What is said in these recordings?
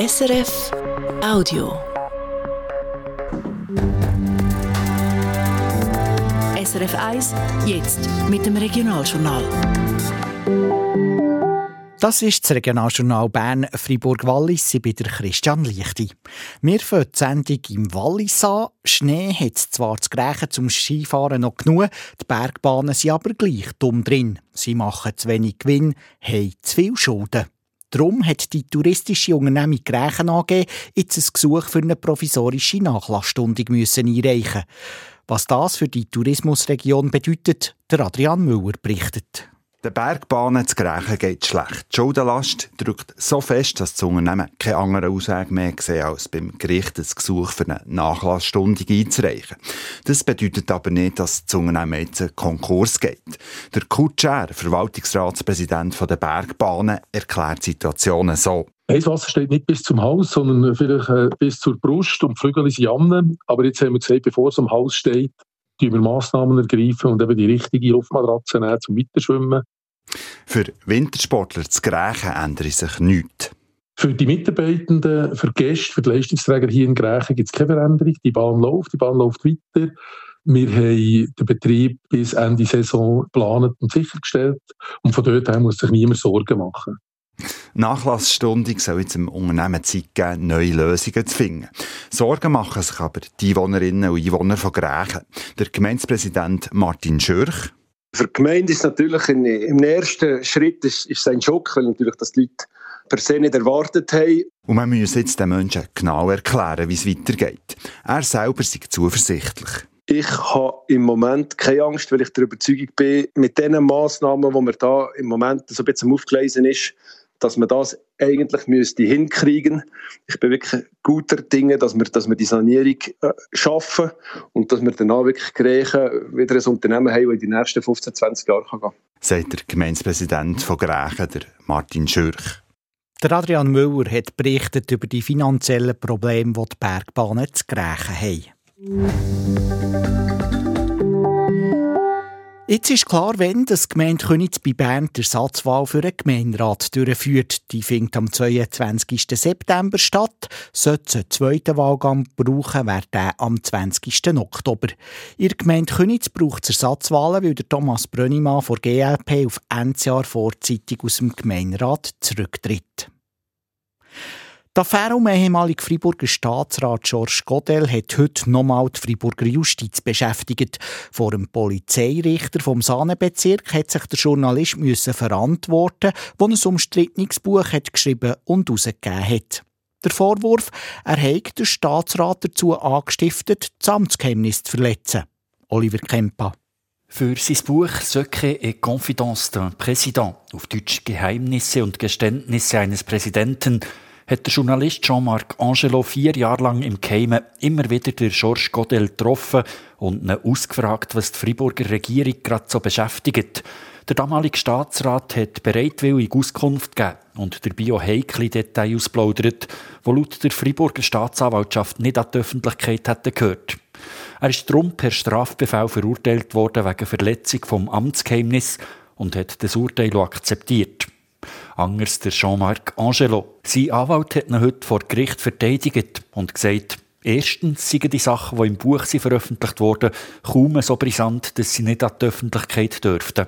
SRF Audio. SRF 1, jetzt mit dem Regionaljournal. Das ist das Regionaljournal Bern Fribourg-Wallis. Ich bin der Christian Lichti. Wir fangen die Sendung im Wallis an. Schnee hat zwar zu Grächen zum Skifahren noch genug, die Bergbahnen sind aber gleich dumm drin. Sie machen zu wenig Gewinn, haben zu viel Schulden. Darum hat die touristische Unternehmung Grächen AG jetzt ein Gesuch für eine provisorische Nachlassstundung müssen einreichen Was das für die Tourismusregion bedeutet, der Adrian Müller berichtet. Den Bergbahnen zu Grächen geht schlecht. Die Schuldenlast drückt so fest, dass das Unternehmen keine andere Aussage mehr sehen, als beim Gericht ein Gesuch für eine Nachlassstunde einzureichen. Das bedeutet aber nicht, dass das Unternehmen jetzt einen Konkurs geht. Der Kutscher, Verwaltungsratspräsident der Bergbahnen, erklärt die Situation so. Heißwasser steht nicht bis zum Hals, sondern vielleicht äh, bis zur Brust und die Flügel sind jammen. Aber jetzt haben wir gesagt, bevor es am Hals steht, wir Massnahmen ergreifen und eben die richtige Luftmatratze nehmen zum Weiterschwimmen. Für Wintersportler zu Grächen ändert sich nichts. Für die Mitarbeitenden, für die Gäste, für die Leistungsträger hier in Grächen gibt es keine Veränderung. Die Bahn läuft, die Bahn läuft weiter. Wir haben den Betrieb bis Ende Saison geplant und sichergestellt. Und von dort her muss sich niemand Sorgen machen. Nachlassstundung soll jetzt dem Unternehmen Zeit geben, neue Lösungen zu finden. Sorgen machen sich aber die Einwohnerinnen und Einwohner von Grächen. Der Gemeindepräsident Martin Schürch. Für die Gemeinde ist natürlich in, im ersten Schritt ist, ist ein Schock, weil natürlich das die Leute per se nicht erwartet haben. Und man muss jetzt den Menschen genau erklären, wie es weitergeht. Er selber ist zuversichtlich. Ich habe im Moment keine Angst, weil ich der Überzeugung bin, mit den Massnahmen, die mir da im Moment so ein bisschen aufgelesen ist, dass man das eigentlich müsste hinkriegen. Ich bin wirklich guter Dinge, dass wir, dass wir die Sanierung äh, schaffen und dass wir danach wirklich Griechen wieder ein Unternehmen haben, das in die nächsten 15, 20 Jahre gehen kann. Sagt der Gemeindepräsident von Griechen, der Martin Schürch. Der Adrian Müller hat berichtet über die finanziellen Probleme, die die Bergbahnen zu Griechen haben. Jetzt ist klar, wenn das Gemeinde Königs bei Bern die Ersatzwahl für den Gemeinderat durchführt. Die findet am 22. September statt. Sollte es einen zweiten Wahlgang brauchen, wäre der am 20. Oktober. Ihr Gemeinde Königs braucht Ersatzwahlen, weil der Thomas Brönnimann von GLP auf Endziar vorzeitig aus dem Gemeinderat zurücktritt. Die Affäre um ehemaligen Freiburger Staatsrat Georges Godel hat heute nochmal die Freiburger Justiz beschäftigt. Vor dem Polizeirichter vom Sahnebezirk hat sich der Journalist müssen verantworten, der ein umstrittenes Buch hat geschrieben und herausgegeben hat. Der Vorwurf, er habe den Staatsrat dazu angestiftet, das Amtsgeheimnis zu verletzen. Oliver Kempa. Für sein Buch Secret et Confidence d'un Président, auf Deutsch Geheimnisse und Geständnisse eines Präsidenten, hat der Journalist Jean-Marc Angelo vier Jahre lang im Keime immer wieder der Georges Godel getroffen und ihn ausgefragt, was die Friburger Regierung gerade so beschäftigt. Der damalige Staatsrat hat bereitwillig Auskunft gegeben und dabei auch heikle Details ausplaudert, die laut der Friburger Staatsanwaltschaft nicht an die Öffentlichkeit hätten gehört. Er ist darum per Strafbefehl verurteilt worden wegen Verletzung vom Amtsgeheimnis und hat das Urteil akzeptiert. Anders der Jean-Marc Angelo. Sein Anwalt hat ihn heute vor Gericht verteidigt und gesagt, erstens seien die Sachen, die im Buch veröffentlicht wurden, kaum so brisant, dass sie nicht an die Öffentlichkeit dürften.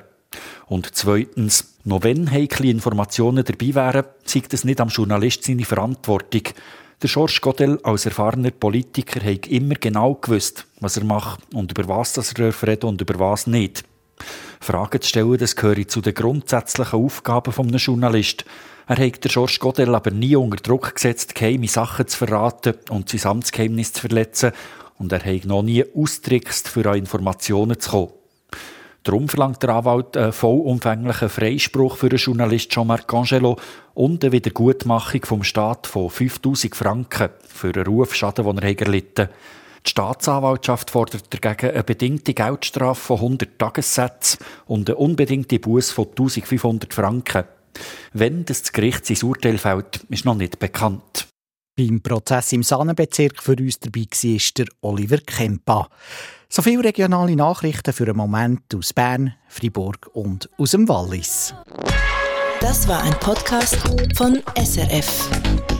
Und zweitens, noch wenn heikle Informationen dabei wären, zeigt es nicht am Journalist seine Verantwortung. Der Georges Godel als erfahrener Politiker hat immer genau gewusst, was er macht und über was er reden und über was nicht. Fragen zu stellen, das gehört zu den grundsätzlichen Aufgaben eines Journalisten. Er hat der Georges Godel aber nie unter Druck gesetzt, geheime Sachen zu verraten und sein Amtsgeheimnis zu verletzen. Und er hat noch nie austrickst, für an Informationen zu kommen. Darum verlangt der Anwalt einen vollumfänglichen Freispruch für den Journalist Jean-Marc Angelo und eine Wiedergutmachung vom Staat von 5000 Franken für einen Rufschaden, den er erlitten hat. Die Staatsanwaltschaft fordert dagegen eine bedingte Geldstrafe von 100 Tagessätzen und eine unbedingte Buß von 1500 Franken. Wenn das Gericht sein Urteil fällt, ist noch nicht bekannt. Beim Prozess im Sannenbezirk für uns dabei war der Oliver Kempa. So viele regionale Nachrichten für einen Moment aus Bern, Fribourg und aus dem Wallis. Das war ein Podcast von SRF.